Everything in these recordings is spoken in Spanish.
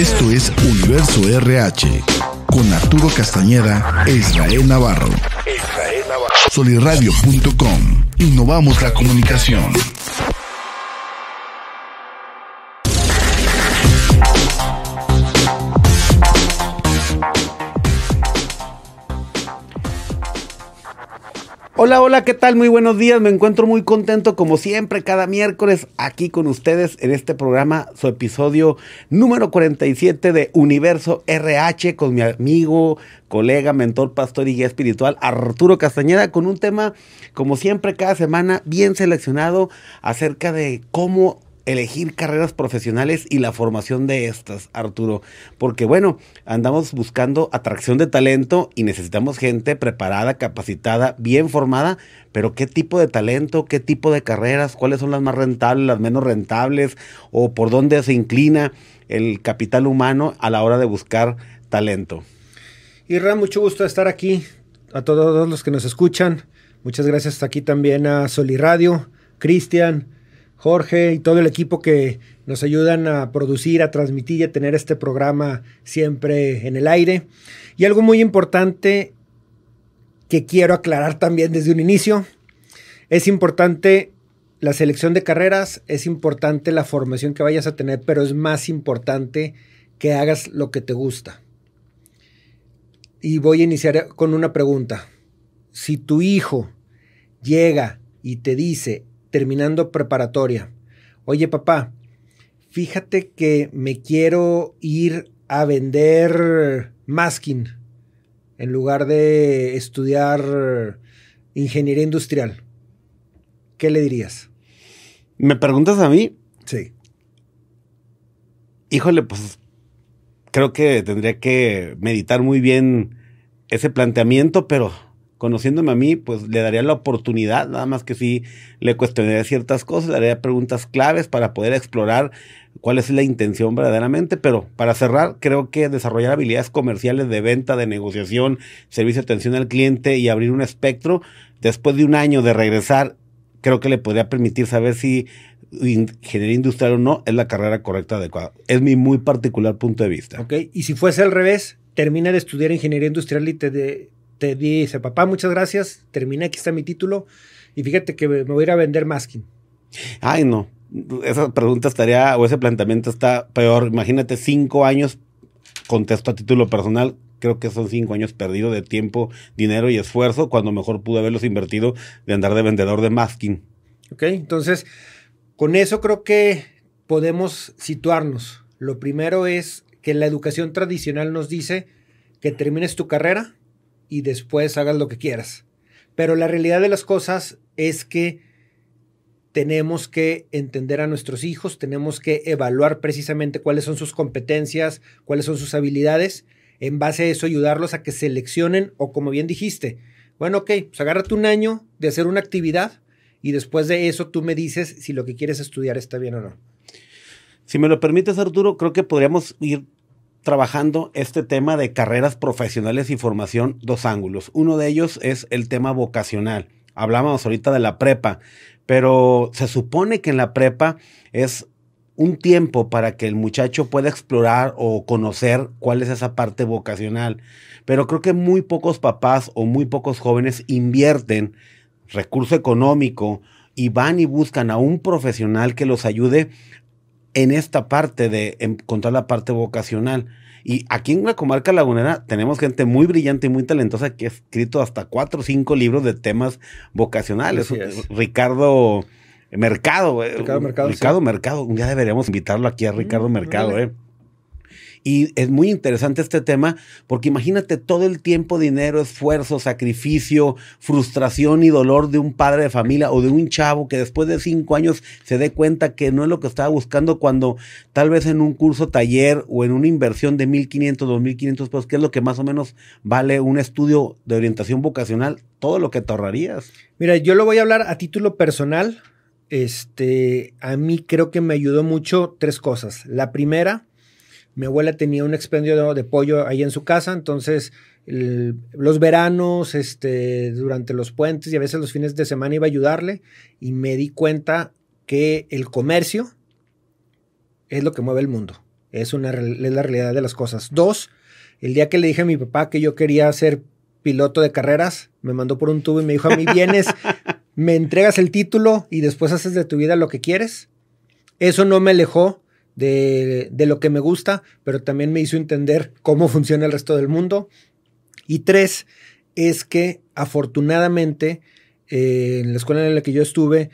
Esto es Universo RH con Arturo Castañeda e Israel Navarro. Israel. Innovamos la comunicación. Hola, hola, ¿qué tal? Muy buenos días. Me encuentro muy contento como siempre cada miércoles aquí con ustedes en este programa, su episodio número 47 de Universo RH con mi amigo, colega, mentor, pastor y guía espiritual Arturo Castañeda con un tema como siempre cada semana bien seleccionado acerca de cómo elegir carreras profesionales y la formación de estas, Arturo. Porque bueno, andamos buscando atracción de talento y necesitamos gente preparada, capacitada, bien formada, pero ¿qué tipo de talento, qué tipo de carreras, cuáles son las más rentables, las menos rentables o por dónde se inclina el capital humano a la hora de buscar talento? Irra, mucho gusto estar aquí. A todos los que nos escuchan, muchas gracias aquí también a Soliradio, Cristian, Jorge y todo el equipo que nos ayudan a producir, a transmitir y a tener este programa siempre en el aire. Y algo muy importante que quiero aclarar también desde un inicio, es importante la selección de carreras, es importante la formación que vayas a tener, pero es más importante que hagas lo que te gusta. Y voy a iniciar con una pregunta. Si tu hijo llega y te dice, terminando preparatoria. Oye papá, fíjate que me quiero ir a vender masking en lugar de estudiar ingeniería industrial. ¿Qué le dirías? ¿Me preguntas a mí? Sí. Híjole, pues creo que tendría que meditar muy bien ese planteamiento, pero conociéndome a mí, pues le daría la oportunidad, nada más que sí le cuestionaría ciertas cosas, le haría preguntas claves para poder explorar cuál es la intención verdaderamente, pero para cerrar, creo que desarrollar habilidades comerciales de venta, de negociación, servicio de atención al cliente y abrir un espectro, después de un año de regresar, creo que le podría permitir saber si ingeniería industrial o no es la carrera correcta adecuada. Es mi muy particular punto de vista. Ok, y si fuese al revés, termina de estudiar ingeniería industrial y te, de, te dice, papá, muchas gracias, terminé, aquí está mi título y fíjate que me voy a ir a vender masking. Ay, no. Esa pregunta estaría, o ese planteamiento está peor. Imagínate cinco años, contesto a título personal, creo que son cinco años perdidos de tiempo, dinero y esfuerzo, cuando mejor pude haberlos invertido de andar de vendedor de masking. Ok, entonces, con eso creo que podemos situarnos. Lo primero es que la educación tradicional nos dice que termines tu carrera, y después hagas lo que quieras. Pero la realidad de las cosas es que tenemos que entender a nuestros hijos, tenemos que evaluar precisamente cuáles son sus competencias, cuáles son sus habilidades, en base a eso ayudarlos a que seleccionen o como bien dijiste, bueno, ok, pues agárrate un año de hacer una actividad y después de eso tú me dices si lo que quieres estudiar está bien o no. Si me lo permites, Arturo, creo que podríamos ir trabajando este tema de carreras profesionales y formación dos ángulos. Uno de ellos es el tema vocacional. Hablábamos ahorita de la prepa, pero se supone que en la prepa es un tiempo para que el muchacho pueda explorar o conocer cuál es esa parte vocacional. Pero creo que muy pocos papás o muy pocos jóvenes invierten recurso económico y van y buscan a un profesional que los ayude en esta parte de encontrar la parte vocacional. Y aquí en la comarca lagunera tenemos gente muy brillante y muy talentosa que ha escrito hasta cuatro o cinco libros de temas vocacionales. Ricardo Mercado. Eh, Ricardo Mercado. Ricardo Mercado. Un día deberíamos invitarlo aquí a Ricardo mm, Mercado. Eh. Y es muy interesante este tema porque imagínate todo el tiempo, dinero, esfuerzo, sacrificio, frustración y dolor de un padre de familia o de un chavo que después de cinco años se dé cuenta que no es lo que estaba buscando cuando tal vez en un curso taller o en una inversión de 1.500, 2.500 pesos, que es lo que más o menos vale un estudio de orientación vocacional, todo lo que te ahorrarías. Mira, yo lo voy a hablar a título personal. Este, a mí creo que me ayudó mucho tres cosas. La primera, mi abuela tenía un expendio de, pollo ahí en su casa, entonces los veranos, este, durante los puentes y a veces los fines de semana iba a ayudarle y me di cuenta que el comercio es lo que mueve el mundo. Es, una, es la realidad de las cosas. Dos, el día que le dije a mi papá que yo quería ser piloto de carreras, me mandó por un tubo y me dijo, a mí vienes, me entregas el título y después haces de tu vida lo que quieres. Eso no me alejó de, de lo que me gusta, pero también me hizo entender cómo funciona el resto del mundo. Y tres, es que afortunadamente eh, en la escuela en la que yo estuve,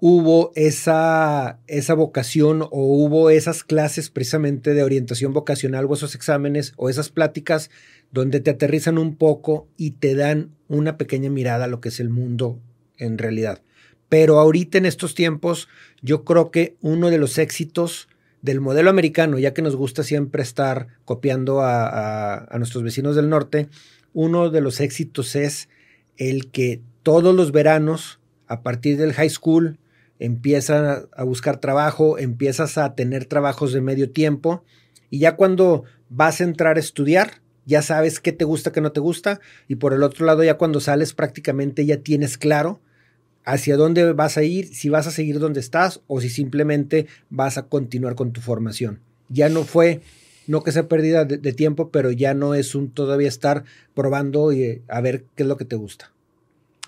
hubo esa, esa vocación o hubo esas clases precisamente de orientación vocacional o esos exámenes o esas pláticas donde te aterrizan un poco y te dan una pequeña mirada a lo que es el mundo en realidad. Pero ahorita en estos tiempos yo creo que uno de los éxitos del modelo americano, ya que nos gusta siempre estar copiando a, a nuestros vecinos del norte, uno de los éxitos es el que todos los veranos, a partir del high school, empiezas a buscar trabajo, empiezas a tener trabajos de medio tiempo y ya cuando vas a entrar a estudiar, ya sabes qué te gusta, qué no te gusta y por el otro lado ya cuando sales prácticamente ya tienes claro hacia dónde vas a ir, si vas a seguir donde estás o si simplemente vas a continuar con tu formación. Ya no fue, no que sea pérdida de, tiempo, pero ya no es un todavía estar probando y eh, a ver qué es lo que te gusta.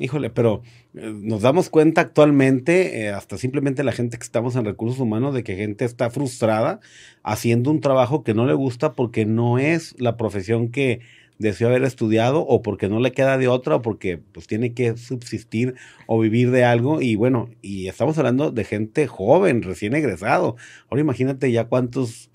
Híjole, pero eh, nos damos cuenta actualmente, eh, hasta simplemente la gente que estamos en recursos humanos, de que gente está frustrada haciendo un trabajo que no le gusta porque no es la profesión que deseó haber estudiado o porque no le queda de otra o porque pues tiene que subsistir o vivir de algo y bueno, y estamos hablando de gente joven, recién egresado. Ahora imagínate ya cuántos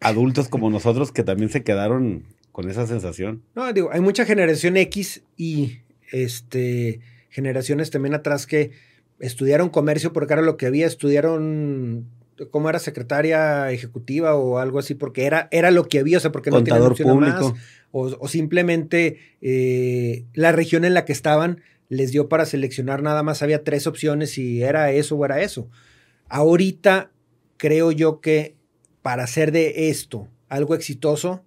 adultos como nosotros que también se quedaron con esa sensación. No, digo, hay mucha generación X y este, generaciones también atrás que estudiaron comercio porque era lo que había, estudiaron cómo era secretaria ejecutiva o algo así, porque era, era lo que había, o sea, porque no opción público. Más, o, simplemente eh, la región en la que estaban les dio para seleccionar nada más, había tres opciones y era eso o era eso. Ahorita creo yo que para hacer de esto algo exitoso,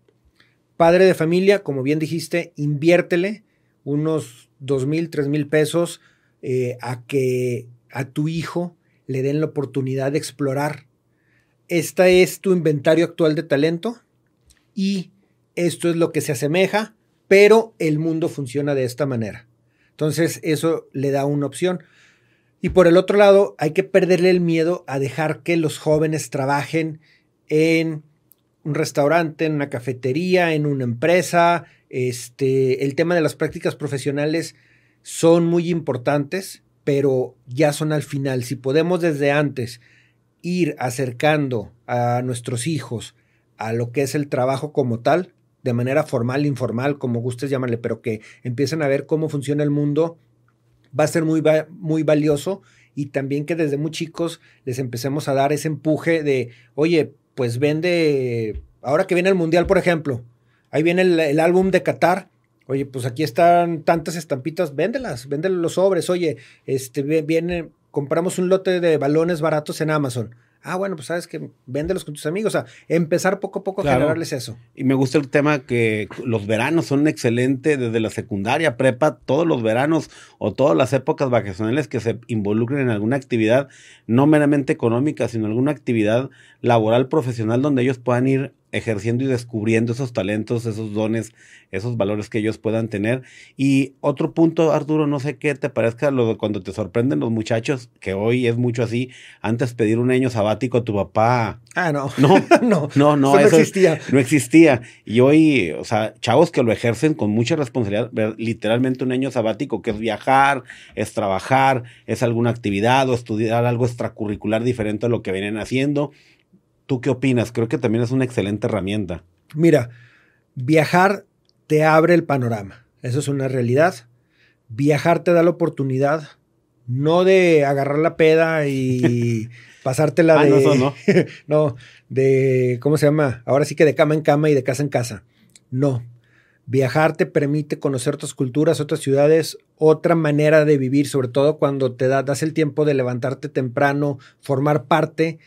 padre de familia, como bien dijiste, inviértele unos dos mil, tres mil pesos eh, a que a tu hijo le den la oportunidad de explorar. Esta es tu inventario actual de talento y esto es lo que se asemeja, pero el mundo funciona de esta manera. Entonces eso le da una opción. Y por el otro lado, hay que perderle el miedo a dejar que los jóvenes trabajen en un restaurante, en una cafetería, en una empresa, este, el tema de las prácticas profesionales son muy importantes, pero ya son al final. Si podemos desde antes ir acercando a nuestros hijos a lo que es el trabajo como tal, de manera formal, informal, como gustes llamarle, pero que empiecen a ver cómo funciona el mundo, va a ser muy, muy valioso y también que desde muy chicos les empecemos a dar ese empuje de, oye, pues vende, ahora que viene el Mundial, por ejemplo, Ahí viene el, álbum de Qatar. Oye, pues aquí están tantas estampitas, véndelas, véndelas los sobres. Oye, este viene, compramos un lote de balones baratos en Amazon. Ah, bueno, pues sabes que véndelos con tus amigos. O sea, empezar poco a poco a generarles eso. Y me gusta el tema que los veranos son excelentes desde la secundaria, prepa, todos los veranos o todas las épocas vacacionales que se involucren en alguna actividad, no meramente económica, sino alguna actividad laboral profesional donde ellos puedan ir ejerciendo y descubriendo esos talentos, esos dones, esos valores que ellos puedan tener. Y otro punto, Arturo, no sé qué te parezca lo de cuando te sorprenden los muchachos, que hoy es mucho así, antes pedir un año sabático a tu papá. Ah, no. No, no, no, no, eso, no existía. No existía. Y hoy, o sea, chavos que lo ejercen con mucha responsabilidad, literalmente un año sabático, que es viajar, es trabajar, es alguna actividad o estudiar algo extracurricular diferente a lo que vienen haciendo ¿Tú qué opinas? Creo que también es una excelente herramienta. Mira, viajar te abre el panorama. Eso es una realidad. Viajar te da la oportunidad no de agarrar la peda y pasártela ah, de. No, no. no, de. ¿Cómo se llama? Ahora sí que de cama en cama y de casa en casa. No. Viajar te permite conocer otras culturas, otras ciudades, otra manera de vivir, sobre todo cuando te das el tiempo de levantarte temprano, formar parte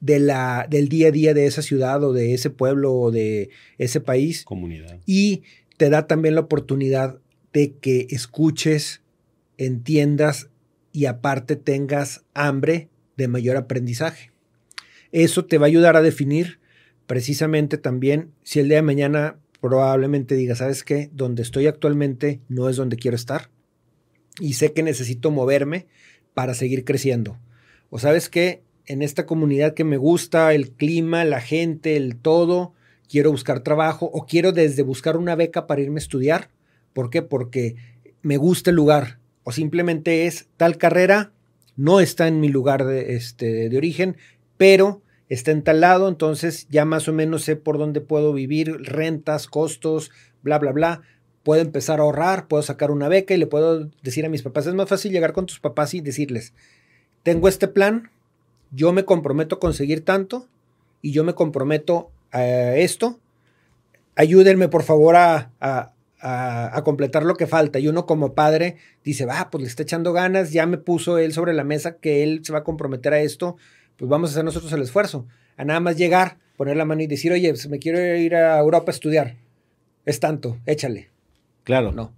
de la, del día a día de esa ciudad o de ese pueblo o de ese país. Comunidad. Y te da también la oportunidad de que escuches, entiendas y aparte tengas hambre de mayor aprendizaje. Eso te va a ayudar a definir precisamente también si el día de mañana probablemente diga, ¿sabes qué? Donde estoy actualmente no es donde quiero estar y sé que necesito moverme para seguir creciendo. O sabes qué? En esta comunidad que me gusta, el clima, la gente, el todo, quiero buscar trabajo o quiero desde buscar una beca para irme a estudiar. ¿Por qué? Porque me gusta el lugar o simplemente es tal carrera, no está en mi lugar de, este, de origen, pero está en tal lado, entonces ya más o menos sé por dónde puedo vivir, rentas, costos, bla, bla, bla. Puedo empezar a ahorrar, puedo sacar una beca y le puedo decir a mis papás, es más fácil llegar con tus papás y decirles, tengo este plan, yo me comprometo a conseguir tanto y yo me comprometo a esto, ayúdenme por favor a, a, completar lo que falta. Y uno como padre dice, va, pues le está echando ganas, ya me puso él sobre la mesa que él se va a comprometer a esto, pues vamos a hacer nosotros el esfuerzo. A nada más llegar, poner la mano y decir, oye, pues me quiero ir a Europa a estudiar. Es tanto, échale. Claro. No.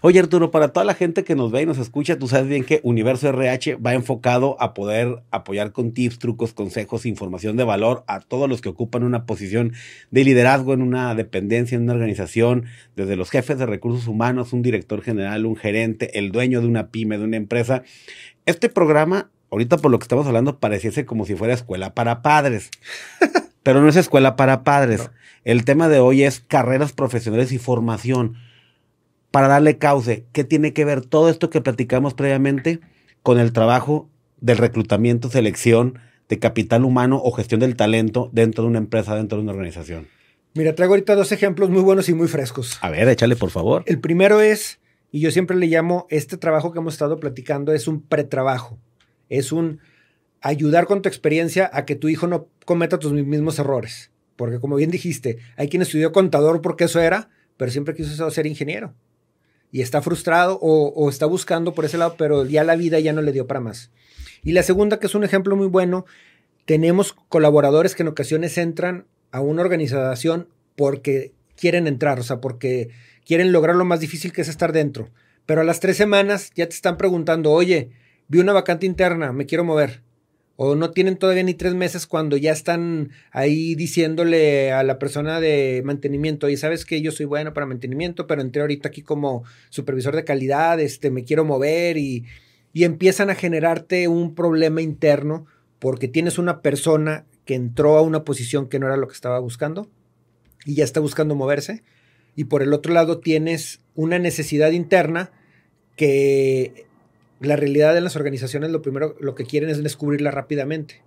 Oye Arturo, para toda la gente que nos ve y nos escucha, tú sabes bien que Universo RH va enfocado a poder apoyar con tips, trucos, consejos, información de valor a todos los que ocupan una posición de liderazgo en una dependencia, en una organización, desde los jefes de recursos humanos, un director general, un gerente, el dueño de una pyme, de una empresa. Este programa, ahorita por lo que estamos hablando, pareciese como si fuera escuela para padres. Pero no es escuela para padres. El tema de hoy es carreras profesionales y formación para darle cauce. ¿Qué tiene que ver todo esto que platicamos previamente con el trabajo del reclutamiento, selección de capital humano o gestión del talento dentro de una empresa, dentro de una organización? Mira, traigo ahorita dos ejemplos muy buenos y muy frescos. A ver, échale por favor. El primero es, y yo siempre le llamo, este trabajo que hemos estado platicando es un pretrabajo. Es un ayudar con tu experiencia a que tu hijo no cometa tus mismos errores. Porque como bien dijiste, hay quien estudió contador porque eso era, pero siempre quiso ser ingeniero y está frustrado o, está buscando por ese lado, pero ya la vida ya no le dio para más. Y la segunda, que es un ejemplo muy bueno, tenemos colaboradores que en ocasiones entran a una organización porque quieren entrar, o sea, porque quieren lograr lo más difícil que es estar dentro. Pero a las tres semanas ya te están preguntando, oye, vi una vacante interna, me quiero mover o no tienen todavía ni tres meses cuando ya están ahí diciéndole a la persona de mantenimiento, y sabes que yo soy bueno para mantenimiento, pero entré ahorita aquí como supervisor de calidad, este, me quiero mover y, y empiezan a generarte un problema interno porque tienes una persona que entró a una posición que no era lo que estaba buscando y ya está buscando moverse. Y por el otro lado tienes una necesidad interna que la realidad de las organizaciones lo primero lo que quieren es descubrirla rápidamente.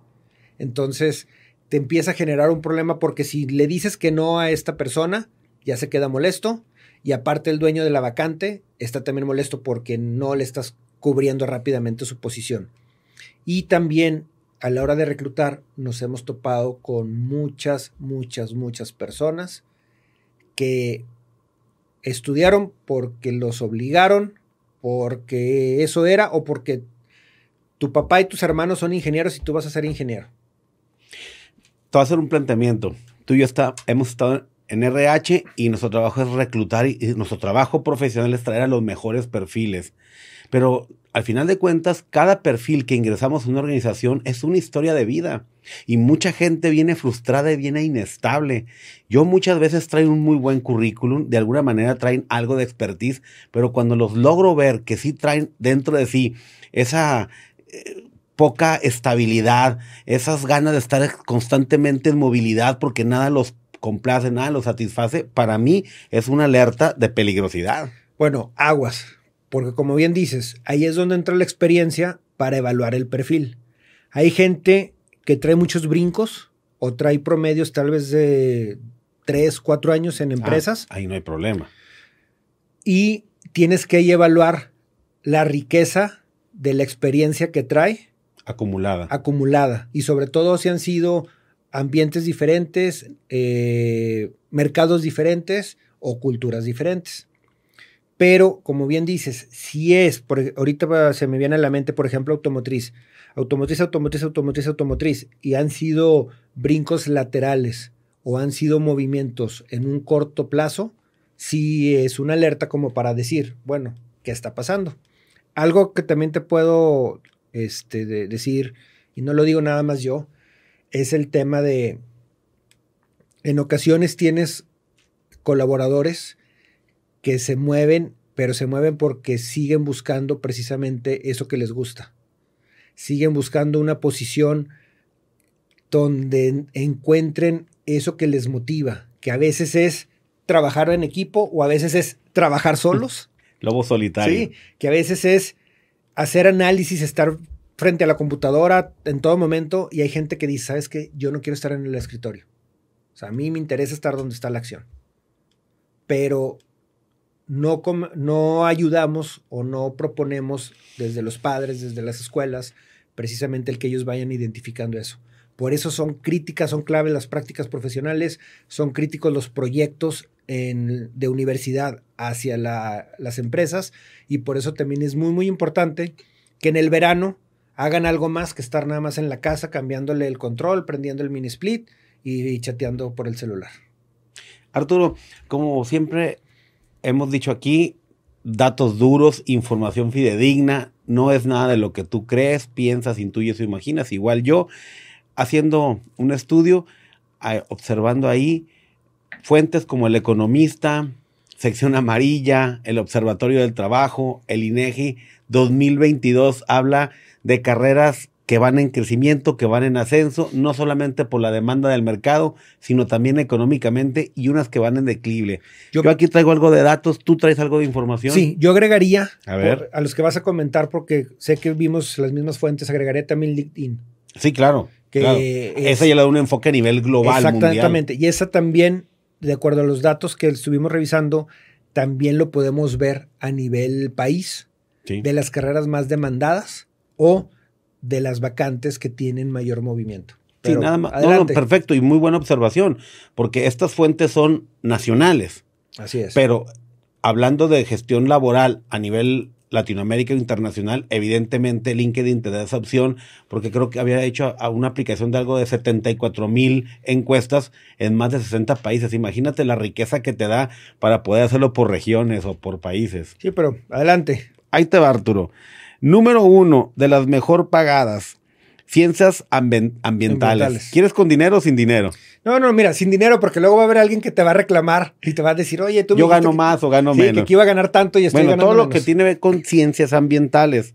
Entonces, te empieza a generar un problema porque si le dices que no a esta persona, ya se queda molesto y aparte el dueño de la vacante está también molesto porque no le estás cubriendo rápidamente su posición. Y también a la hora de reclutar nos hemos topado con muchas, muchas, muchas personas que estudiaron porque los obligaron porque eso era o porque tu papá y tus hermanos son ingenieros y tú vas a ser ingeniero? Te voy a hacer un planteamiento. Tú y yo está, hemos estado en RH y nuestro trabajo es reclutar y, nuestro trabajo profesional es traer a los mejores perfiles. Pero al final de cuentas, cada perfil que ingresamos a una organización es una historia de vida. Y mucha gente viene frustrada y viene inestable. Yo muchas veces traigo un muy buen currículum, de alguna manera traen algo de expertise, pero cuando los logro ver que sí traen dentro de sí esa eh, poca estabilidad, esas ganas de estar constantemente en movilidad porque nada los complace, nada los satisface, para mí es una alerta de peligrosidad. Bueno, aguas porque como bien dices, ahí es donde entra la experiencia para evaluar el perfil. Hay gente que trae muchos brincos o trae promedios tal vez de 3, 4 años en ah, empresas. ahí no hay problema. Y tienes que evaluar la riqueza de la experiencia que trae. Acumulada. Acumulada. Y sobre todo si han sido ambientes diferentes, eh, mercados diferentes o culturas diferentes. Pero, como bien dices, si es, por, ahorita se me viene a la mente, por ejemplo, automotriz, automotriz, automotriz, automotriz, automotriz, y han sido brincos laterales o han sido movimientos en un corto plazo, sí es una alerta como para decir, bueno, ¿qué está pasando? Algo que también te puedo este, decir, y no lo digo nada más yo, es el tema de en ocasiones tienes colaboradores que se mueven, pero se mueven porque siguen buscando precisamente eso que les gusta. Siguen buscando una posición donde encuentren eso que les motiva, que a veces es trabajar en equipo o a veces es trabajar solos. Lobo solitario. Sí, que a veces es hacer análisis, estar frente a la computadora en todo momento y hay gente que dice, ¿sabes qué? Yo no quiero estar en el escritorio. O sea, a mí me interesa estar donde está la acción. Pero no, no ayudamos o no proponemos desde los padres, desde las escuelas, precisamente el que ellos vayan identificando eso. Por eso son críticas, son claves las prácticas profesionales, son críticos los proyectos de universidad hacia las empresas y por eso también es muy, muy importante que en el verano hagan algo más que estar nada más en la casa cambiándole el control, prendiendo el mini split y chateando por el celular. Arturo, como siempre hemos dicho aquí, datos duros, información fidedigna, no es nada de lo que tú crees, piensas, intuyes o imaginas, igual yo haciendo un estudio, observando ahí fuentes como El Economista, Sección Amarilla, el Observatorio del Trabajo, el INEGI 2022 habla de carreras que van en crecimiento, que van en ascenso, no solamente por la demanda del mercado, sino también económicamente y unas que van en declive. Yo, aquí traigo algo de datos, tú traes algo de información. Sí, yo agregaría a, ver. a los que vas a comentar, porque sé que vimos las mismas fuentes, agregaría también LinkedIn. Sí, claro. Que esa ya le da un enfoque a nivel global. Exactamente. Y esa también, de acuerdo a los datos que estuvimos revisando, también lo podemos ver a nivel país, de las carreras más demandadas o de las vacantes que tienen mayor movimiento. sí, nada más. perfecto y muy buena observación, porque estas fuentes son nacionales. Así es. Pero hablando de gestión laboral a nivel Latinoamérica e internacional, evidentemente LinkedIn te da esa opción, porque creo que había hecho una aplicación de algo de 74 mil encuestas en más de 60 países. Imagínate la riqueza que te da para poder hacerlo por regiones o por países. Sí, pero adelante. Ahí te va, Arturo. Número uno de las mejor pagadas. Ciencias ambientales. ¿Quieres con dinero o sin dinero? No, no, mira, sin dinero, porque luego va a haber alguien que te va a reclamar y te va a decir, oye, tú Yo gano más o gano menos. Que aquí iba a ganar tanto y estoy bueno, todo lo que tiene que ver con ciencias ambientales,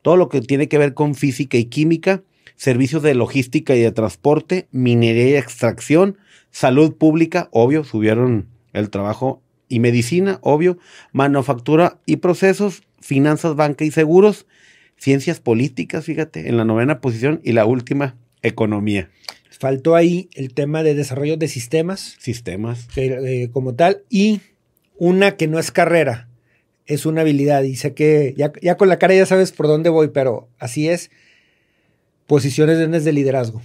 todo lo que tiene que ver con física y química, servicios de logística y de transporte, minería y extracción, salud pública, obvio, subieron el trabajo y medicina, obvio, manufactura y procesos, finanzas, banca y seguros, ciencias políticas, fíjate, en la novena posición y la última, economía. Faltó ahí el tema de desarrollo de sistemas. Sistemas. Eh, como tal, y una que no es carrera, es una habilidad. Y sé que ya, ya con la cara ya sabes por dónde voy, pero así es. Posiciones de liderazgo.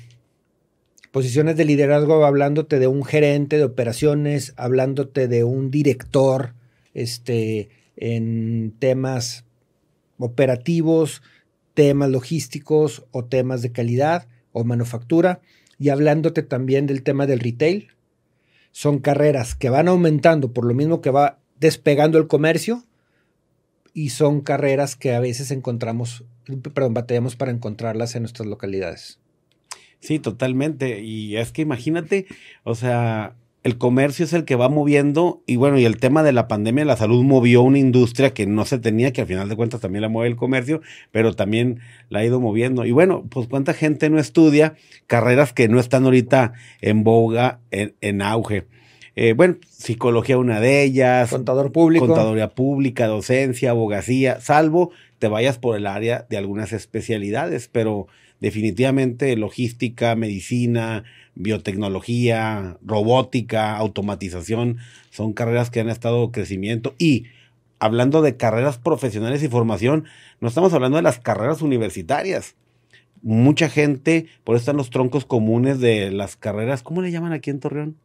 Posiciones de liderazgo hablándote de un gerente de operaciones, hablándote de un director este, en temas operativos, temas logísticos o temas de calidad o manufactura y hablándote también del tema del retail. Son carreras que van aumentando por lo mismo que va despegando el comercio y son carreras que a veces encontramos, perdón, batallamos para encontrarlas en nuestras localidades. Sí, totalmente. Y es que imagínate, o sea, el comercio es el que va moviendo y bueno, y el tema de la pandemia, la salud movió una industria que no se tenía, que al final de cuentas también la mueve el comercio, pero también la ha ido moviendo. Y bueno, pues cuánta gente no estudia carreras que no están ahorita en boga, en, auge. Eh, bueno, psicología una de ellas. Contador público. Contaduría pública, docencia, abogacía, salvo te vayas por el área de algunas especialidades, pero definitivamente logística, medicina, biotecnología, robótica, automatización, son carreras que han estado en crecimiento y hablando de carreras profesionales y formación, no estamos hablando de las carreras universitarias. Mucha gente, por eso están los troncos comunes de las carreras, ¿cómo le llaman aquí en Torreón?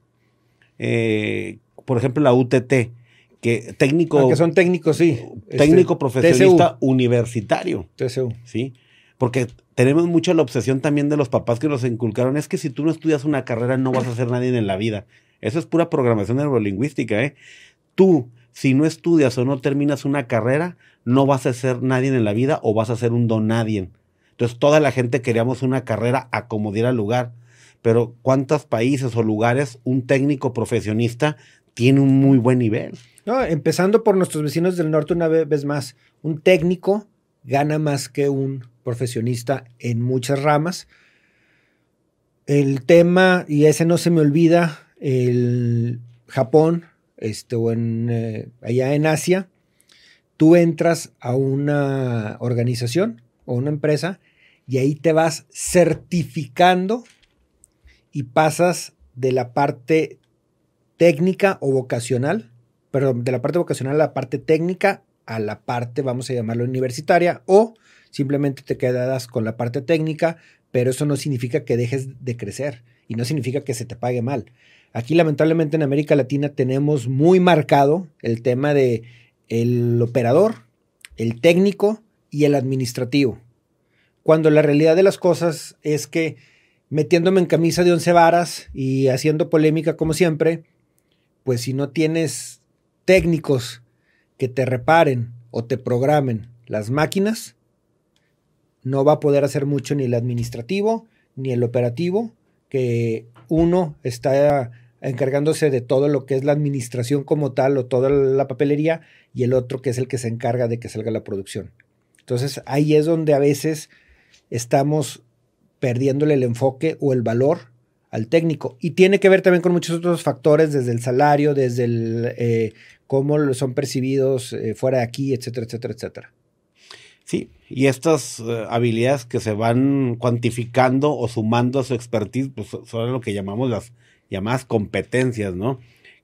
Eh, por ejemplo, la UTT, que técnico... Ah, que son técnicos, sí. Técnico este, profesionista universitario. TSU. Sí, porque tenemos mucho la obsesión también de los papás que nos inculcaron, es que si tú no estudias una carrera no vas a ser nadie en la vida. Eso es pura programación neurolingüística, ¿eh? Tú, si no estudias o no terminas una carrera, no vas a ser nadie en la vida o vas a ser un don nadie. Entonces toda la gente queríamos una carrera a como diera lugar pero ¿cuántos países o lugares un técnico profesionista tiene un muy buen nivel? No, empezando por nuestros vecinos del norte una vez más, un técnico gana más que un profesionista en muchas ramas. El tema, y ese no se me olvida, el Japón, este, o en, eh, allá en Asia, tú entras a una organización o una empresa y ahí te vas certificando y pasas de la parte técnica o vocacional, perdón, de la parte vocacional a la parte técnica a la parte, vamos a llamarlo universitaria, o simplemente te quedas con la parte técnica, pero eso no significa que dejes de crecer y no significa que se te pague mal. Aquí lamentablemente en América Latina tenemos muy marcado el tema de el operador, el técnico y el administrativo. Cuando la realidad de las cosas es que metiéndome en camisa de once varas y haciendo polémica como siempre, pues si no tienes técnicos que te reparen o te programen las máquinas, no va a poder hacer mucho ni el administrativo ni el operativo, que uno está encargándose de todo lo que es la administración como tal o toda la papelería y el otro que es el que se encarga de que salga la producción. Entonces ahí es donde a veces estamos perdiéndole el enfoque o el valor al técnico. Y tiene que ver también con muchos otros factores, desde el salario, desde el, eh, cómo son percibidos eh, fuera de aquí, etcétera, etcétera, etcétera. Sí, y estas eh, habilidades que se van cuantificando o sumando a su expertise, pues son lo que llamamos las llamadas competencias, ¿no?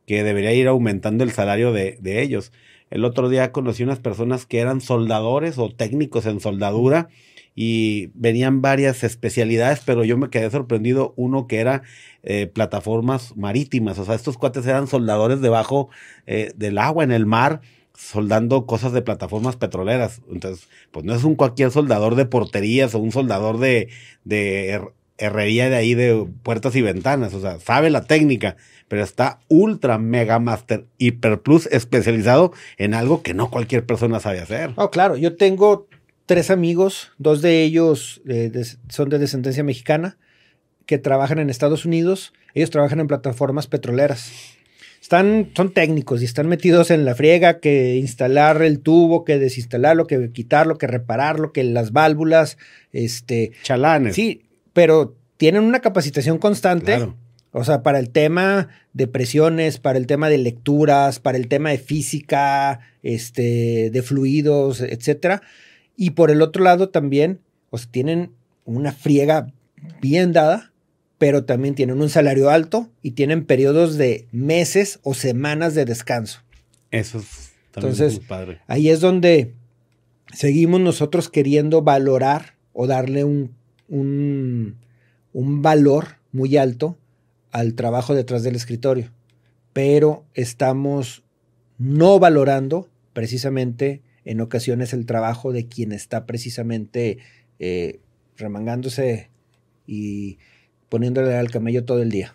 Que debería ir aumentando el salario de, de ellos. El otro día conocí unas personas que eran soldadores o técnicos en soldadura y venían varias especialidades, pero yo me quedé sorprendido uno que era eh, plataformas marítimas, o sea, estos cuates eran soldadores debajo eh, del agua, en el mar, soldando cosas de plataformas petroleras. Entonces, pues no es un cualquier soldador de porterías o un soldador de, de herrería de ahí de puertas y ventanas, o sea, sabe la técnica, pero está ultra mega master hiper plus especializado en algo que no cualquier persona sabe hacer. Oh, claro, yo tengo tres amigos, dos de ellos eh, son de descendencia mexicana, que trabajan en Estados Unidos. Ellos trabajan en plataformas petroleras. Están, son técnicos y están metidos en la friega que instalar el tubo, que desinstalarlo, que quitarlo, que repararlo, que las válvulas, este... Chalanes. Sí, pero tienen una capacitación constante. O sea, para el tema de presiones, para el tema de lecturas, para el tema de física, este, de fluidos, etcétera y por el otro lado también, o sea, tienen una friega bien dada, pero también tienen un salario alto y tienen periodos de meses o semanas de descanso. Eso es también Entonces, padre. Ahí es donde seguimos nosotros queriendo valorar o darle un, un, un valor muy alto al trabajo detrás del escritorio, pero estamos no valorando precisamente en ocasiones el trabajo de quien está precisamente eh, remangándose y poniéndole al camello todo el día.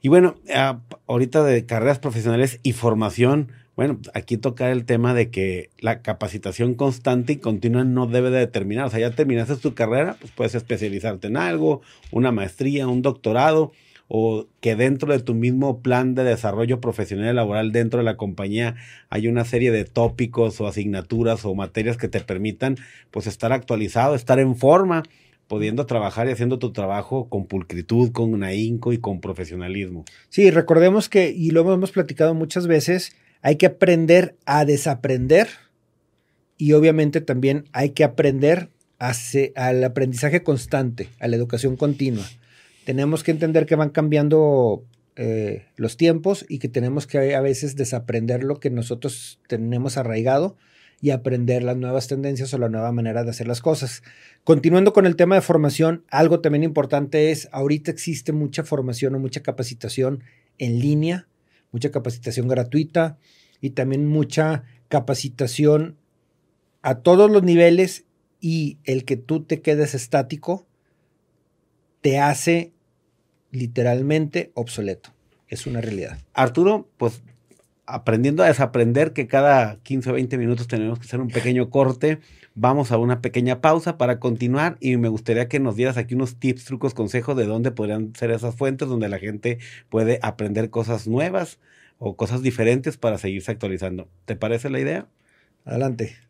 Y bueno, ah, ahorita de carreras profesionales y formación, bueno, aquí toca el tema de que la capacitación constante y continua no debe de terminar. O sea, ya terminaste tu carrera, pues puedes especializarte en algo, una maestría, un doctorado, o que dentro de tu mismo plan de desarrollo profesional y laboral dentro de la compañía hay una serie de tópicos o asignaturas o materias que te permitan pues estar actualizado, estar en forma, pudiendo trabajar y haciendo tu trabajo con pulcritud, con ahínco y con profesionalismo. Sí, recordemos que, y lo hemos platicado muchas veces, hay que aprender a desaprender y obviamente también hay que aprender al aprendizaje constante, a la educación continua tenemos que entender que van cambiando eh, los tiempos y que tenemos que a veces desaprender lo que nosotros tenemos arraigado y aprender las nuevas tendencias o la nueva manera de hacer las cosas. Continuando con el tema de formación, algo también importante es, ahorita existe mucha formación o mucha capacitación en línea, mucha capacitación gratuita y también mucha capacitación a todos los niveles y el que tú te quedes estático te hace literalmente obsoleto. Es una realidad. Arturo, pues aprendiendo a desaprender que cada 15 o 20 minutos tenemos que hacer un pequeño corte. Vamos a una pequeña pausa para continuar y me gustaría que nos dieras aquí unos tips, trucos, consejos de dónde podrían ser esas fuentes donde la gente puede aprender cosas nuevas o cosas diferentes para seguirse actualizando. ¿Te parece la idea? Adelante.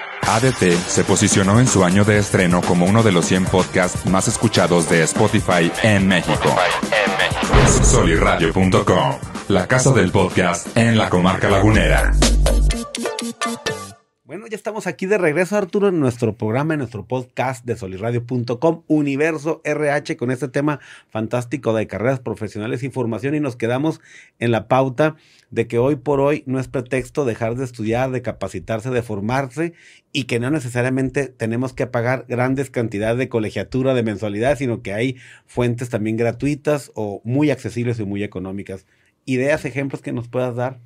ADT se posicionó en su año de estreno como uno de los 100 podcasts más escuchados de Spotify en México. Soliradio.com, la casa del podcast en la comarca lagunera. Bueno, ya estamos aquí de regreso, Arturo, en nuestro programa, en nuestro podcast de soliradio.com, Universo RH, con este tema fantástico de carreras profesionales y formación. Y nos quedamos en la pauta de que hoy por hoy no es pretexto dejar de estudiar, de capacitarse, de formarse y que no necesariamente tenemos que pagar grandes cantidades de colegiatura, de mensualidades, sino que hay fuentes también gratuitas o muy accesibles y muy económicas. ¿Ideas, ejemplos que nos puedas dar?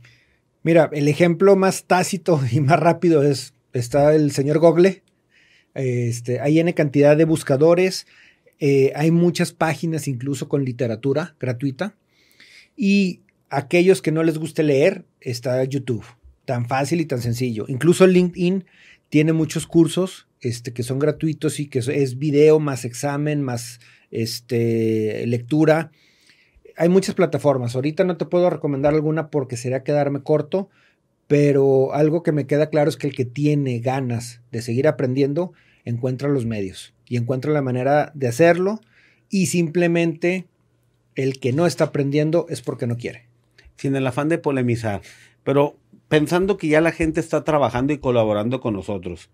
Mira, el ejemplo más tácito y más rápido es, está el señor Google. Este, hay N cantidad de buscadores, eh, hay muchas páginas incluso con literatura gratuita. Y aquellos que no les guste leer, está YouTube. Tan fácil y tan sencillo. Incluso LinkedIn tiene muchos cursos este, que son gratuitos y que es video más examen, más este, lectura hay muchas plataformas. Ahorita no te puedo recomendar alguna porque sería quedarme corto, pero algo que me queda claro es que el que tiene ganas de seguir aprendiendo encuentra los medios y encuentra la manera de hacerlo y simplemente el que no está aprendiendo es porque no quiere. Sin el afán de polemizar, pero pensando que ya la gente está trabajando y colaborando con nosotros,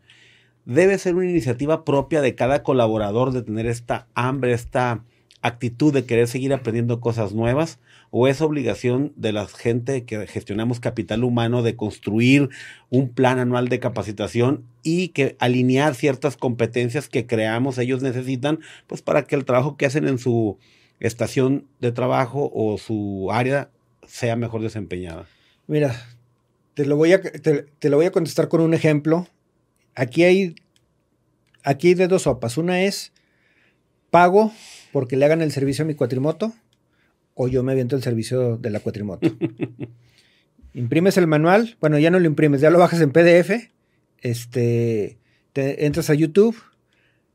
debe ser una iniciativa propia de cada colaborador de tener esta hambre, esta actitud de querer seguir aprendiendo cosas nuevas o es obligación de la gente que gestionamos capital humano de construir un plan anual de capacitación y que alinear ciertas competencias que creamos ellos necesitan pues para que el trabajo que hacen en su estación de trabajo o su área sea mejor desempeñada. Mira, te lo voy a, te, te lo voy a contestar con un ejemplo. Aquí hay, aquí hay de dos sopas. Una es pago porque le hagan el servicio a mi cuatrimoto o yo me aviento el servicio de la cuatrimoto. imprimes el manual, bueno, ya no lo imprimes, ya lo bajas en PDF, este, te entras a YouTube,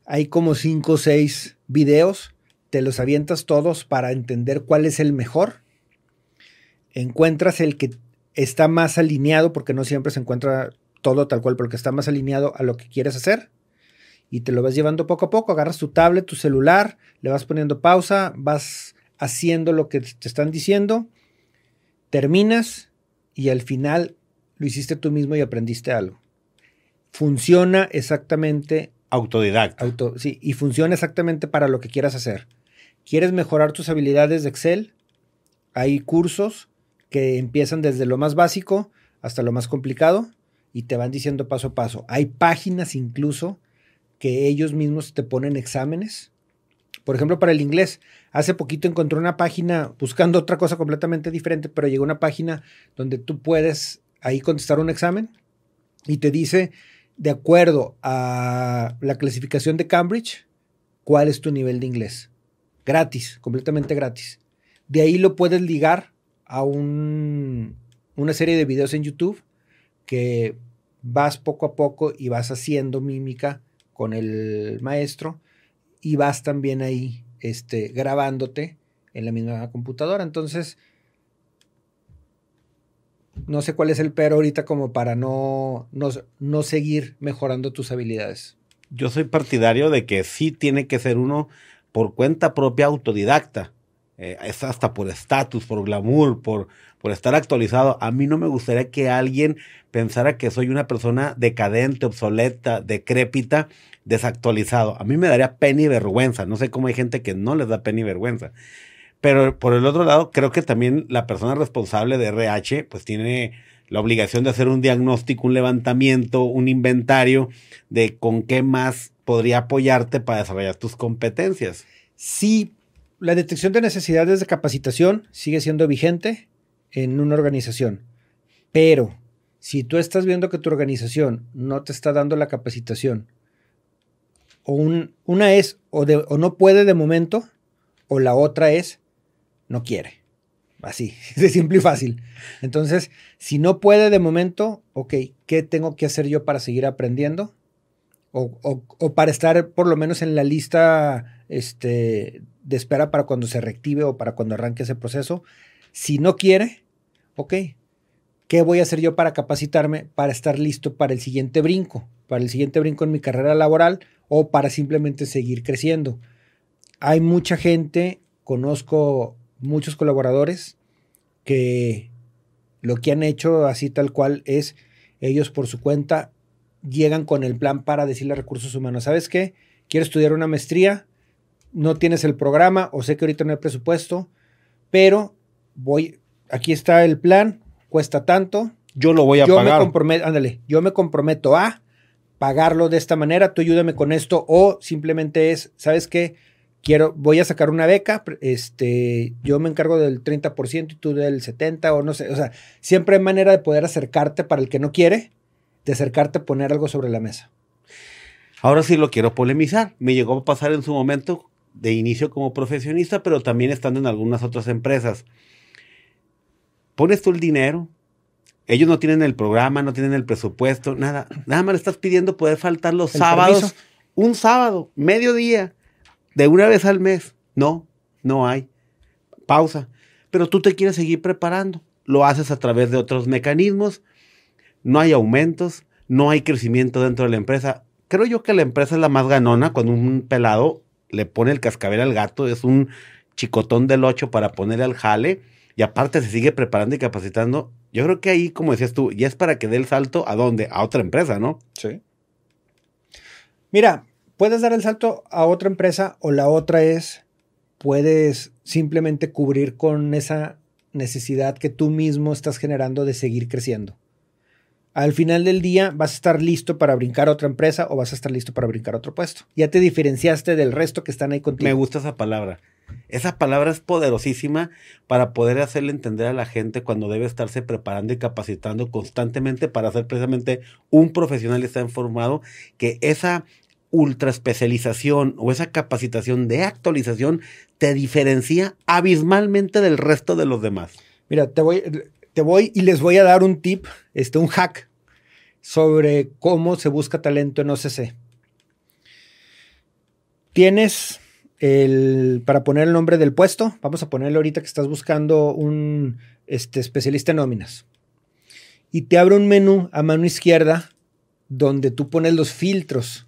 hay como 5 o 6 videos, te los avientas todos para entender cuál es el mejor, encuentras el que está más alineado, porque no siempre se encuentra todo tal cual, pero que está más alineado a lo que quieres hacer, y te lo vas llevando poco a poco. Agarras tu tablet, tu celular, le vas poniendo pausa, vas haciendo lo que te están diciendo, terminas y al final lo hiciste tú mismo y aprendiste algo. Funciona exactamente. Autodidacta. Auto, sí, y funciona exactamente para lo que quieras hacer. ¿Quieres mejorar tus habilidades de Excel? Hay cursos que empiezan desde lo más básico hasta lo más complicado y te van diciendo paso a paso. Hay páginas incluso que ellos mismos te ponen exámenes. Por ejemplo, para el inglés, hace poquito encontré una página buscando otra cosa completamente diferente, pero llegó una página donde tú puedes ahí contestar un examen y te dice, de acuerdo a la clasificación de Cambridge, cuál es tu nivel de inglés. Gratis, completamente gratis. De ahí lo puedes ligar a un, una serie de videos en YouTube que vas poco a poco y vas haciendo mímica con el maestro y vas también ahí este, grabándote en la misma computadora. Entonces, no sé cuál es el pero ahorita como para no, no, no seguir mejorando tus habilidades. Yo soy partidario de que sí tiene que ser uno por cuenta propia autodidacta. Eh, es hasta por estatus, por glamour, por, por estar actualizado. A mí no me gustaría que alguien pensara que soy una persona decadente, obsoleta, decrépita, desactualizado. A mí me daría pena y vergüenza. No sé cómo hay gente que no les da pena y vergüenza. Pero por el otro lado, creo que también la persona responsable de RH, pues tiene la obligación de hacer un diagnóstico, un levantamiento, un inventario de con qué más podría apoyarte para desarrollar tus competencias. Sí, la detección de necesidades de capacitación sigue siendo vigente en una organización, pero si tú estás viendo que tu organización no te está dando la capacitación, o una es o, o no puede de momento, o la otra es no quiere. Así, de simple y fácil. Entonces, si no puede de momento, ok, ¿qué tengo que hacer yo para seguir aprendiendo? O, para estar por lo menos en la lista este, de espera para cuando se reactive o para cuando arranque ese proceso. Si no quiere, ok, ¿qué voy a hacer yo para capacitarme para estar listo para el siguiente brinco? Para el siguiente brinco en mi carrera laboral o para simplemente seguir creciendo. Hay mucha gente, conozco muchos colaboradores que lo que han hecho así tal cual es ellos por su cuenta llegan con el plan para decirle a recursos humanos, ¿sabes qué? Quiero estudiar una maestría, no tienes el programa o sé que ahorita no hay presupuesto, pero voy, aquí está el plan, cuesta tanto. Yo lo voy a yo pagar. Me comprometo, ándale, yo me comprometo a pagarlo de esta manera, tú ayúdame con esto o simplemente es, ¿sabes qué? quiero, voy a sacar una beca, este, yo me encargo del 30% y tú del 70% o no sé, o sea, siempre hay manera de poder acercarte para el que no quiere, de acercarte a poner algo sobre la mesa. Ahora sí lo quiero polemizar. Me llegó a pasar en su momento de inicio como profesionista, pero también estando en algunas otras empresas. Pones tú el dinero, ellos no tienen el programa, no tienen el presupuesto, nada. Nada más le estás pidiendo poder faltar los sábados. Un sábado, mediodía de una vez al mes. No, no hay. Pausa. Pero tú te quieres seguir preparando. Lo haces a través de otros mecanismos. No hay aumentos, no hay crecimiento dentro de la empresa. Creo yo que la empresa es la más ganona cuando un pelado le pone el cascabel al gato, es un chicotón del 8 para ponerle al jale y aparte se sigue preparando y capacitando. Yo creo que ahí, como decías tú, ya es para que dé el salto a dónde? A otra empresa, ¿no? Sí. Mira, puedes dar el salto a otra empresa o la otra es, puedes simplemente cubrir con esa necesidad que tú mismo estás generando de seguir creciendo. Al final del día vas a estar listo para brincar a otra empresa o vas a estar listo para brincar a otro puesto. Ya te diferenciaste del resto que están ahí contigo. Me gusta esa palabra. Esa palabra es poderosísima para poder hacerle entender a la gente cuando debe estarse preparando y capacitando constantemente para ser precisamente un profesional y estar informado que esa ultra especialización o esa capacitación de actualización te diferencia abismalmente del resto de los demás. Mira, te voy, te voy y les voy a dar un tip, este, un hack sobre cómo se busca talento en OCC. Tienes el, para poner el nombre del puesto, vamos a ponerle ahorita que estás buscando un este, especialista en nóminas. Y te abre un menú a mano izquierda donde tú pones los filtros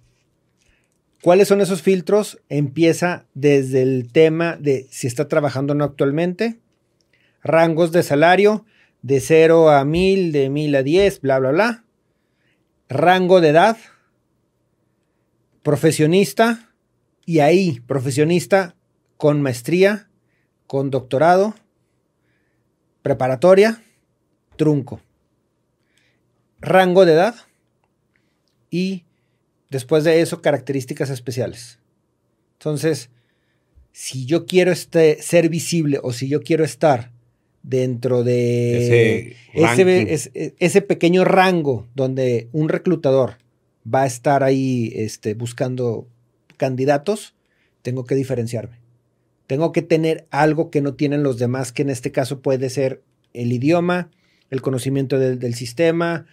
¿Cuáles son esos filtros? Empieza desde el tema de si está trabajando o no actualmente, rangos de salario de 0 a 1000, de 1000 a 10, bla, bla, bla, rango de edad, profesionista, y ahí, profesionista con maestría, con doctorado, preparatoria, trunco, rango de edad y Después de eso, características especiales. Entonces, si yo quiero este, ser visible o si yo quiero estar dentro de ese, ese, pequeño rango donde un reclutador va a estar ahí este, buscando candidatos, tengo que diferenciarme. Tengo que tener algo que no tienen los demás, que en este caso puede ser el idioma, el conocimiento del, del sistema,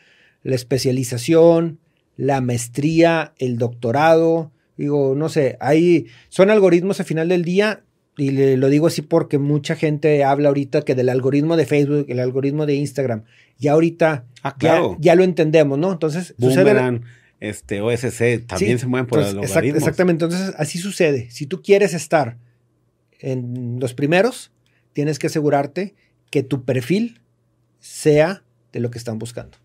la especialización, la maestría, el doctorado. Digo, no sé, hay, son algoritmos al final del día, y le, lo digo así porque mucha gente habla ahorita que del algoritmo de Facebook, el algoritmo de Instagram, ya ahorita ah, claro. ya, lo entendemos, ¿no? Entonces, Boomerang, este OSC también se mueven por el algoritmo. exactamente, entonces así sucede. Si tú quieres estar en los primeros, tienes que asegurarte que tu perfil sea de lo que están buscando.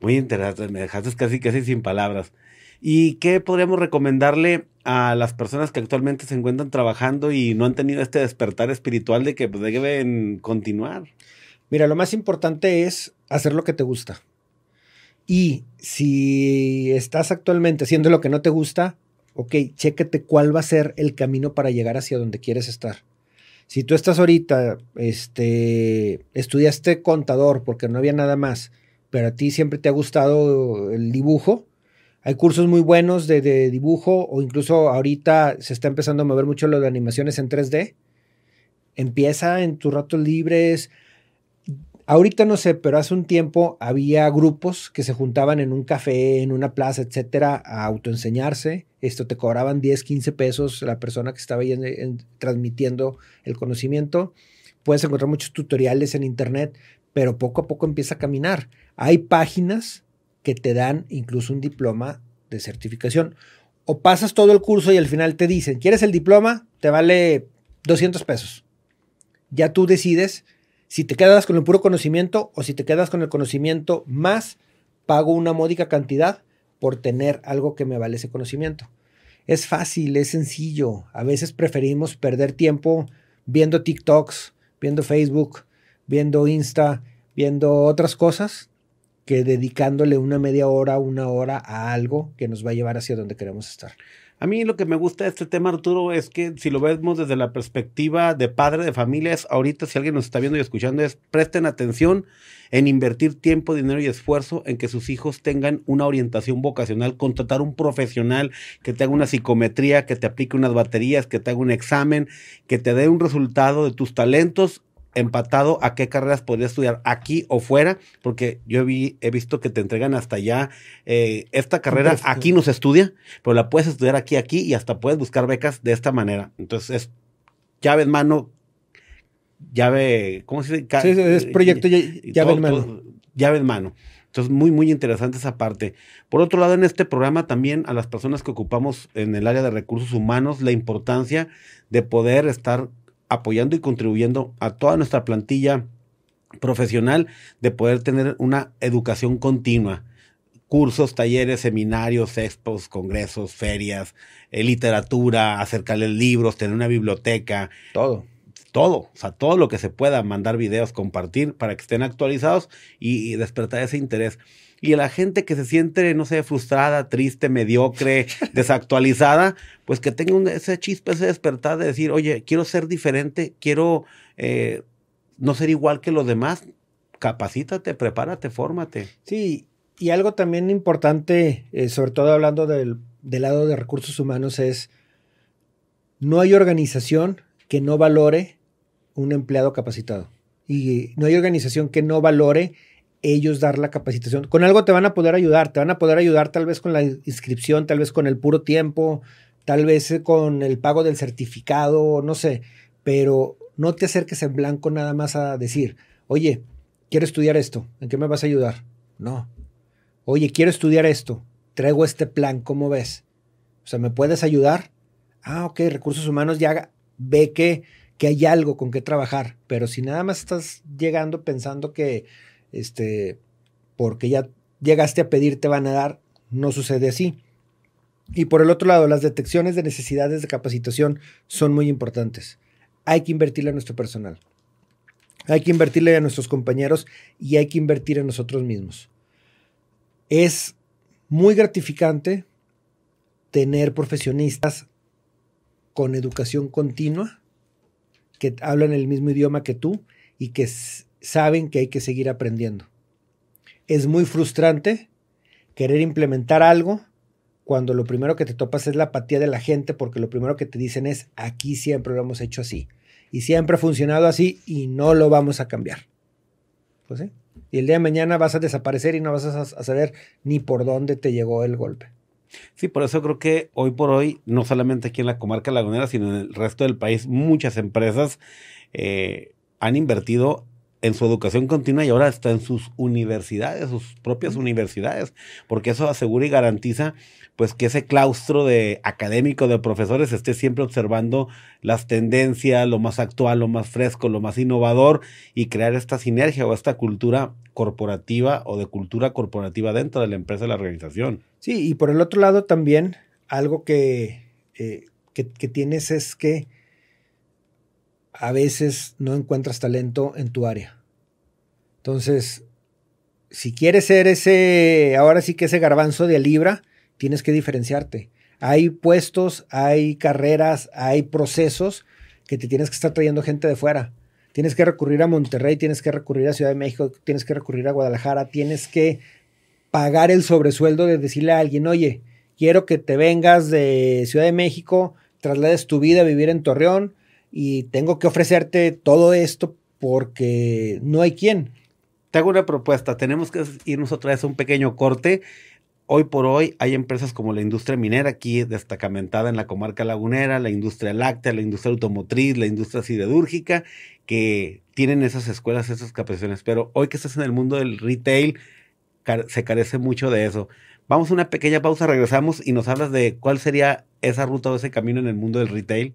Muy interesante, me dejaste casi, casi sin palabras. ¿Y qué podríamos recomendarle a las personas que actualmente se encuentran trabajando y no han tenido este despertar espiritual de que pues, deben continuar? Mira, lo más importante es hacer lo que te gusta. Y si estás actualmente haciendo lo que no te gusta, ok, chéquete cuál va a ser el camino para llegar hacia donde quieres estar. Si tú estás ahorita, este, estudiaste contador porque no había nada más, pero a ti siempre te ha gustado el dibujo, hay cursos muy buenos de, dibujo o incluso ahorita se está empezando a mover mucho lo de animaciones en 3D. Empieza en tus ratos libres, Ahorita no sé, pero hace un tiempo había grupos que se juntaban en un café, en una plaza, etcétera, a autoenseñarse. Esto te cobraban 10, 15 pesos la persona que estaba ahí transmitiendo el conocimiento. Puedes encontrar muchos tutoriales en internet, pero poco a poco empieza a caminar. Hay páginas que te dan incluso un diploma de certificación. O pasas todo el curso y al final te dicen, ¿quieres el diploma? Te vale 200 pesos. Ya tú decides si te quedas con el puro conocimiento o si te quedas con el conocimiento más, pago una módica cantidad por tener algo que me vale ese conocimiento. Es fácil, es sencillo. A veces preferimos perder tiempo viendo TikToks, viendo Facebook, viendo Insta, viendo otras cosas que dedicándole una media hora, una hora a algo que nos va a llevar hacia donde queremos estar. A mí lo que me gusta de este tema, Arturo, es que si lo vemos desde la perspectiva de padre de familias, ahorita si alguien nos está viendo y escuchando, es presten atención en invertir tiempo, dinero y esfuerzo en que sus hijos tengan una orientación vocacional, contratar un profesional que te haga una psicometría, que te aplique unas baterías, que te haga un examen, que te dé un resultado de tus talentos empatado a qué carreras podrías estudiar aquí o fuera, porque yo vi, he visto que te entregan hasta allá, eh, esta carrera aquí no se estudia, pero la puedes estudiar aquí, aquí y hasta puedes buscar becas de esta manera. Entonces es llave en mano, llave, ¿cómo se dice? Sí, es proyecto llave en mano. llave en mano. Entonces, muy, muy interesante esa parte. Por otro lado, en este programa también a las personas que ocupamos en el área de recursos humanos, la importancia de poder estar apoyando y contribuyendo a toda nuestra plantilla profesional de poder tener una educación continua. Cursos, talleres, seminarios, expos, congresos, ferias, eh, literatura, acercarles libros, tener una biblioteca. Todo. Todo, o sea, todo lo que se pueda, mandar videos, compartir para que estén actualizados y despertar ese interés y la gente que se siente, no sé, frustrada, triste, mediocre, desactualizada, pues que tenga ese chispa, ese despertar de decir, oye, quiero ser diferente, quiero eh, no ser igual que los demás, capacítate, prepárate, fórmate. Sí, y algo también importante, eh, sobre todo hablando del, del lado de recursos humanos, es no hay organización que no valore un empleado capacitado. Y no hay organización que no valore ellos dar la capacitación. Con algo te van a poder ayudar, te van a poder ayudar tal vez con la inscripción, tal vez con el puro tiempo, tal vez con el pago del certificado, no sé, pero no te acerques en blanco nada más a decir, oye, quiero estudiar esto, ¿en qué me vas a ayudar? No. Oye, quiero estudiar esto, traigo este plan, ¿cómo ves? O sea, ¿me puedes ayudar? Ah, ok, recursos humanos ya ve que, que hay algo con qué trabajar, pero si nada más estás llegando pensando que este, porque ya llegaste a pedir, te van a dar, no sucede así. Y por el otro lado, las detecciones de necesidades de capacitación son muy importantes. Hay que invertirle a nuestro personal. Hay que invertirle a nuestros compañeros y hay que invertir en nosotros mismos. Es muy gratificante tener profesionistas con educación continua que hablan el mismo idioma que tú y que saben que hay que seguir aprendiendo. Es muy frustrante querer implementar algo cuando lo primero que te topas es la apatía de la gente porque lo primero que te dicen es aquí siempre lo hemos hecho así y siempre ha funcionado así y no lo vamos a cambiar. Pues sí. Y el día de mañana vas a desaparecer y no vas a, saber ni por dónde te llegó el golpe. Sí, por eso creo que hoy por hoy, no solamente aquí en la comarca lagunera, sino en el resto del país, muchas empresas eh, han invertido en su educación continua y ahora está en sus universidades, sus propias universidades, porque eso asegura y garantiza pues que ese claustro de académico de profesores esté siempre observando las tendencias, lo más actual, lo más fresco, lo más innovador y crear esta sinergia o esta cultura corporativa o de cultura corporativa dentro de la empresa de la organización. Sí, y por el otro lado también algo que, eh, que, que tienes es que a veces no encuentras talento en tu área. Entonces, si quieres ser ese, ahora sí que ese garbanzo de libra, tienes que diferenciarte. Hay puestos, hay carreras, hay procesos que te tienes que estar trayendo gente de fuera. Tienes que recurrir a Monterrey, tienes que recurrir a Ciudad de México, tienes que recurrir a Guadalajara, tienes que pagar el sobresueldo de decirle a alguien, oye, quiero que te vengas de Ciudad de México, traslades tu vida a vivir en Torreón y tengo que ofrecerte todo esto porque no hay quien. Te hago una propuesta, tenemos que irnos otra vez a un pequeño corte. Hoy por hoy hay empresas como la industria minera aquí destacamentada en la comarca lagunera, la industria láctea, la industria automotriz, la industria siderúrgica, que tienen esas escuelas, esas capacitaciones. Pero hoy que estás en el mundo del retail, se carece mucho de eso. Vamos a una pequeña pausa, regresamos y nos hablas de cuál sería esa ruta o ese camino en el mundo del retail.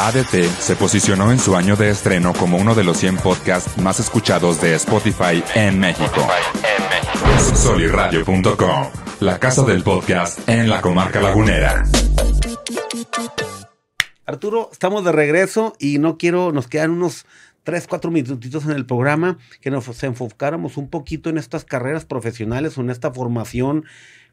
ADT se posicionó en su año de estreno como uno de los 100 podcasts más escuchados de Spotify en México. Soliradio.com, la casa del podcast en la comarca lagunera. Arturo, estamos de regreso y no quiero, nos quedan unos 3, 4 minutitos en el programa que nos enfocáramos un poquito en estas carreras profesionales en esta formación,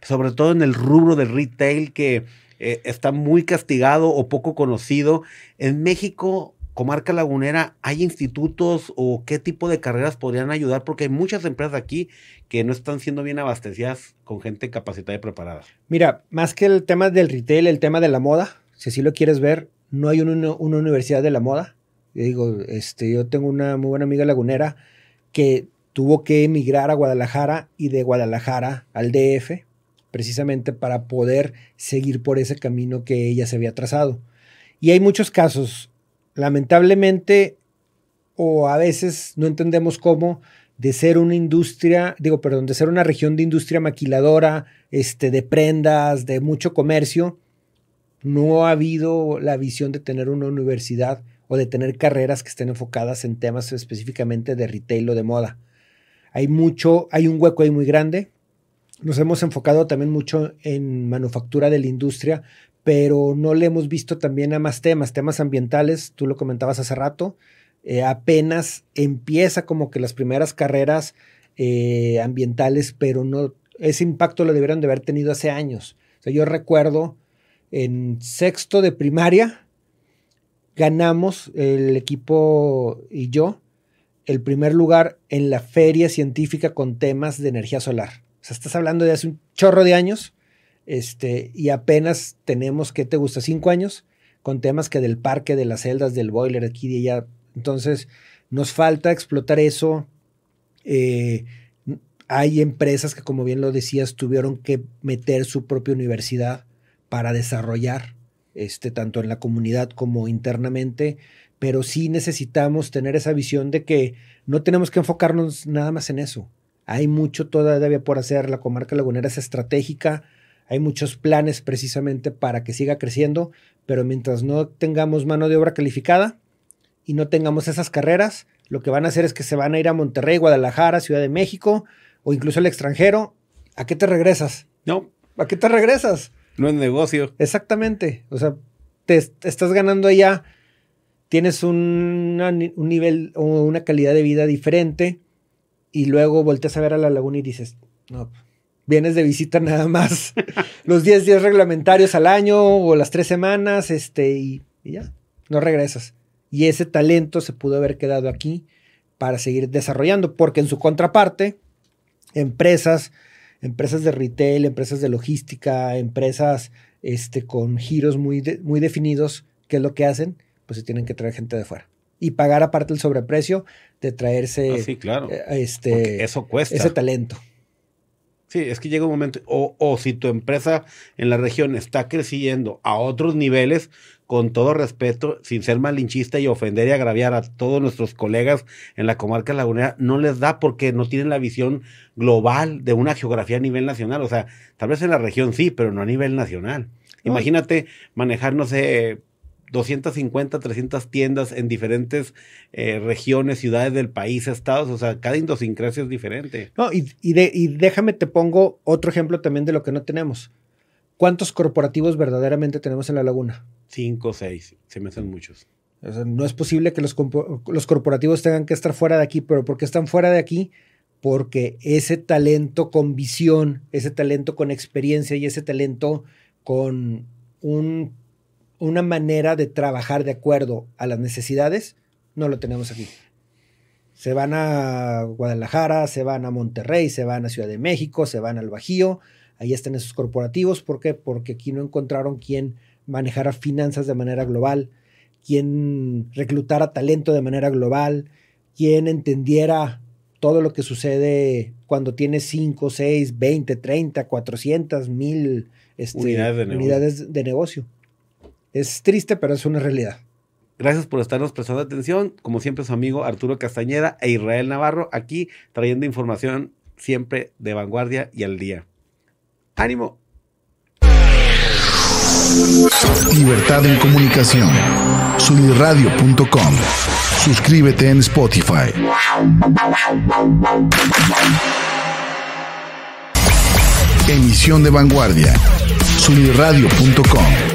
sobre todo en el rubro del retail que eh, está muy castigado o poco conocido. En México, comarca lagunera, ¿hay institutos o qué tipo de carreras podrían ayudar? Porque hay muchas empresas aquí que no están siendo bien abastecidas con gente capacitada y preparada. Mira, más que el tema del retail, el tema de la moda, si así lo quieres ver, no hay una, una universidad de la moda. Yo digo, este, yo tengo una muy buena amiga lagunera que tuvo que emigrar a Guadalajara y de Guadalajara al DF precisamente para poder seguir por ese camino que ella se había trazado. Y hay muchos casos, lamentablemente, o a veces no entendemos cómo, de ser una industria, digo, perdón, de ser una región de industria maquiladora, este, de prendas, de mucho comercio, no ha habido la visión de tener una universidad o de tener carreras que estén enfocadas en temas específicamente de retail o de moda. Hay mucho, hay un hueco ahí muy grande. Nos hemos enfocado también mucho en manufactura de la industria, pero no le hemos visto también a más temas, temas ambientales, tú lo comentabas hace rato, eh, apenas empieza como que las primeras carreras eh, ambientales, pero no, ese impacto lo debieron de haber tenido hace años. O sea, yo recuerdo en sexto de primaria, ganamos el equipo y yo el primer lugar en la feria científica con temas de energía solar. O sea, estás hablando de hace un chorro de años, este, y apenas tenemos, ¿qué te gusta? Cinco años, con temas que del parque, de las celdas, del boiler, aquí y allá. Entonces, nos falta explotar eso. Eh, hay empresas que, como bien lo decías, tuvieron que meter su propia universidad para desarrollar, este, tanto en la comunidad como internamente, pero sí necesitamos tener esa visión de que no tenemos que enfocarnos nada más en eso. Hay mucho todavía por hacer, la comarca lagunera es estratégica, hay muchos planes precisamente para que siga creciendo, pero mientras no tengamos mano de obra calificada y no tengamos esas carreras, lo que van a hacer es que se van a ir a Monterrey, Guadalajara, Ciudad de México o incluso al extranjero. ¿A qué te regresas? No. ¿A qué te regresas? No es negocio. Exactamente. O sea, te, estás ganando allá, tienes un nivel o una calidad de vida diferente y luego volteas a ver a la laguna y dices, no, vienes de visita nada más los 10 días reglamentarios al año o las tres semanas, este, y, ya, no regresas. Y ese talento se pudo haber quedado aquí para seguir desarrollando, porque en su contraparte, empresas, empresas de retail, empresas de logística, empresas este, con giros muy, muy definidos, ¿qué es lo que hacen? Pues se tienen que traer gente de fuera y pagar aparte el sobreprecio de traerse ah, claro. Eh, este, eso cuesta. ese talento. Sí, es que llega un momento, o, o, si tu empresa en la región está creciendo a otros niveles, con todo respeto, sin ser malinchista y ofender y agraviar a todos nuestros colegas en la comarca lagunera, no les da porque no tienen la visión global de una geografía a nivel nacional. O sea, tal vez en la región sí, pero no a nivel nacional. Imagínate manejar, no sé, 250, 300 tiendas en diferentes eh, regiones, ciudades del país, estados, o sea, cada idiosincrasia es diferente. No, y, y déjame te pongo otro ejemplo también de lo que no tenemos. ¿Cuántos corporativos verdaderamente tenemos en la laguna? Cinco seis, se me hacen muchos. no es posible que los, los corporativos tengan que estar fuera de aquí, pero ¿por qué están fuera de aquí? Porque ese talento con visión, ese talento con experiencia y ese talento con un, una manera de trabajar de acuerdo a las necesidades, no lo tenemos aquí. Se van a Guadalajara, se van a Monterrey, se van a Ciudad de México, se van al Bajío, ahí están esos corporativos. ¿Por qué? Porque aquí no encontraron quien manejara finanzas de manera global, quien reclutara talento de manera global, quien entendiera todo lo que sucede cuando tienes 5, 6, 20, 30, 400, mil unidades, de, negocio. Es triste, pero es una realidad. Gracias por estarnos prestando atención. Como siempre, su amigo Arturo Castañeda e Israel Navarro aquí trayendo información siempre de vanguardia y al día. ¡Ánimo! Libertad en comunicación. Sunirradio.com. Suscríbete en Spotify. Emisión de vanguardia. Sunirradio.com.